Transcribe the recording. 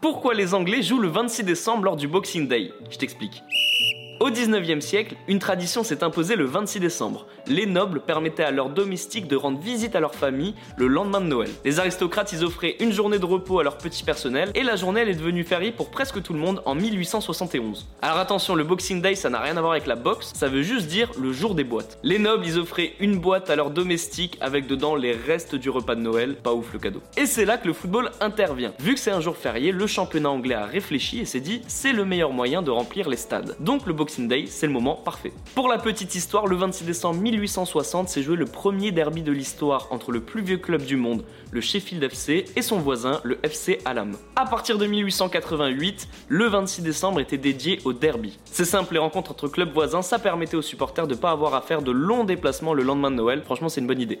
Pourquoi les Anglais jouent le 26 décembre lors du Boxing Day? Je t'explique. Au 19e siècle, une tradition s'est imposée le 26 décembre. Les nobles permettaient à leurs domestiques de rendre visite à leur famille le lendemain de Noël. Les aristocrates, ils offraient une journée de repos à leur petit personnel et la journée est devenue fériée pour presque tout le monde en 1871. Alors attention, le Boxing Day ça n'a rien à voir avec la boxe, ça veut juste dire le jour des boîtes. Les nobles, ils offraient une boîte à leurs domestiques avec dedans les restes du repas de Noël, pas ouf le cadeau. Et c'est là que le football intervient. Vu que c'est un jour férié, le championnat anglais a réfléchi et s'est dit c'est le meilleur moyen de remplir les stades. Donc le Boxing C'est le moment parfait. Pour la petite histoire, le 26 décembre 1860 s'est joué le premier derby de l'histoire entre le plus vieux club du monde, le Sheffield FC, et son voisin, le FC Hallam. À partir de 1888, le 26 décembre était dédié au derby. C'est simple, les rencontres entre clubs voisins, ça permettait aux supporters de pas avoir à faire de longs déplacements le lendemain de Noël. Franchement, c'est une bonne idée.